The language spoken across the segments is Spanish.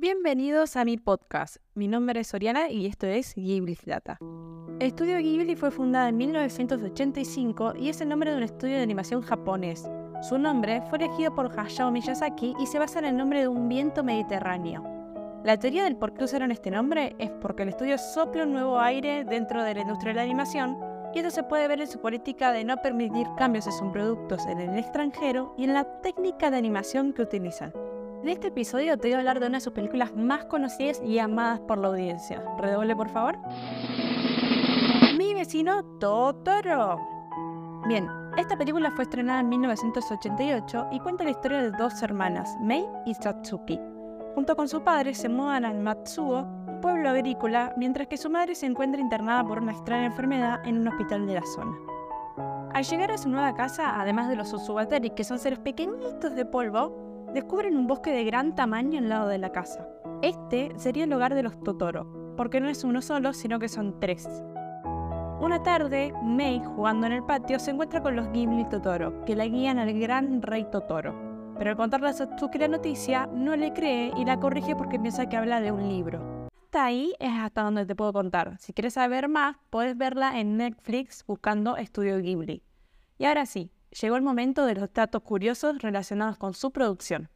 Bienvenidos a mi podcast. Mi nombre es Oriana y esto es Ghibli's Data. Estudio Ghibli fue fundado en 1985 y es el nombre de un estudio de animación japonés. Su nombre fue elegido por Hayao Miyazaki y se basa en el nombre de un viento mediterráneo. La teoría del por qué usaron este nombre es porque el estudio sopla un nuevo aire dentro de la industria de la animación y esto se puede ver en su política de no permitir cambios en sus productos en el extranjero y en la técnica de animación que utilizan. En este episodio te voy a hablar de una de sus películas más conocidas y amadas por la audiencia. Redoble, por favor. Mi vecino Totoro. Bien, esta película fue estrenada en 1988 y cuenta la historia de dos hermanas, Mei y Satsuki. Junto con su padre se mudan al Matsuo, un pueblo agrícola, mientras que su madre se encuentra internada por una extraña enfermedad en un hospital de la zona. Al llegar a su nueva casa, además de los Usubateri, que son seres pequeñitos de polvo, descubren un bosque de gran tamaño al lado de la casa. Este sería el hogar de los Totoro, porque no es uno solo, sino que son tres. Una tarde, Mei, jugando en el patio, se encuentra con los Ghibli Totoro, que la guían al gran rey Totoro. Pero al contarle a Satsuki la noticia, no le cree y la corrige porque piensa que habla de un libro. Hasta ahí es hasta donde te puedo contar. Si quieres saber más, puedes verla en Netflix buscando Estudio Ghibli. Y ahora sí, llegó el momento de los datos curiosos relacionados con su producción.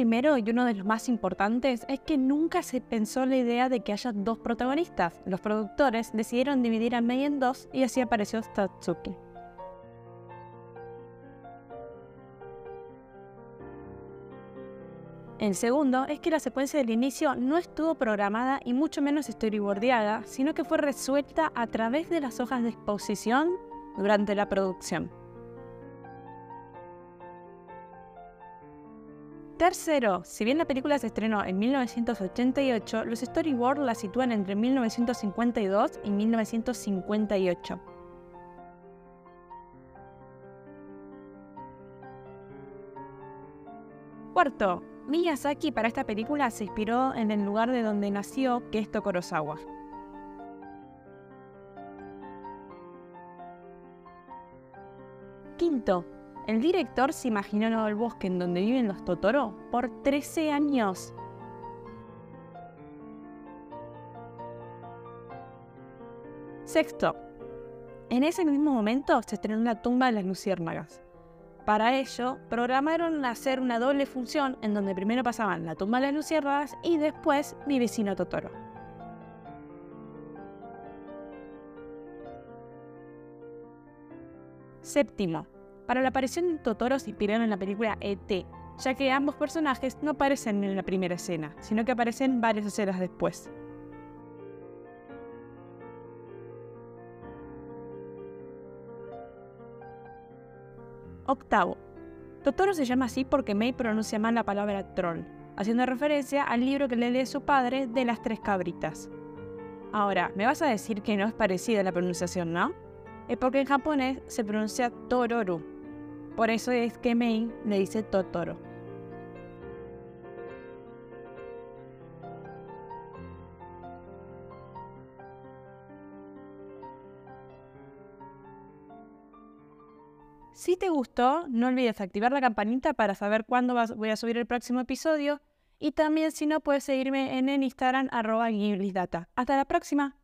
primero y uno de los más importantes es que nunca se pensó la idea de que haya dos protagonistas. Los productores decidieron dividir a Mei en dos y así apareció Tatsuki. El segundo es que la secuencia del inicio no estuvo programada y mucho menos storyboardeada, sino que fue resuelta a través de las hojas de exposición durante la producción. Tercero, si bien la película se estrenó en 1988, los storyboards la sitúan entre 1952 y 1958. Cuarto, Miyazaki para esta película se inspiró en el lugar de donde nació, que es. Quinto, el director se imaginó el bosque en donde viven los Totoro por 13 años. Sexto, en ese mismo momento se estrenó la tumba de las luciérnagas. Para ello, programaron hacer una doble función en donde primero pasaban la tumba de las luciérnagas y después mi vecino Totoro. Séptimo, para la aparición de Totoro se inspiraron en la película E.T., ya que ambos personajes no aparecen en la primera escena, sino que aparecen varias escenas después. Octavo. Totoro se llama así porque Mei pronuncia mal la palabra troll, haciendo referencia al libro que le lee su padre de las tres cabritas. Ahora, me vas a decir que no es parecida la pronunciación, ¿no? Es porque en japonés se pronuncia Tororu. Por eso es que Mei le dice Totoro. Si te gustó, no olvides activar la campanita para saber cuándo voy a subir el próximo episodio. Y también si no, puedes seguirme en el Instagram arroba Hasta la próxima.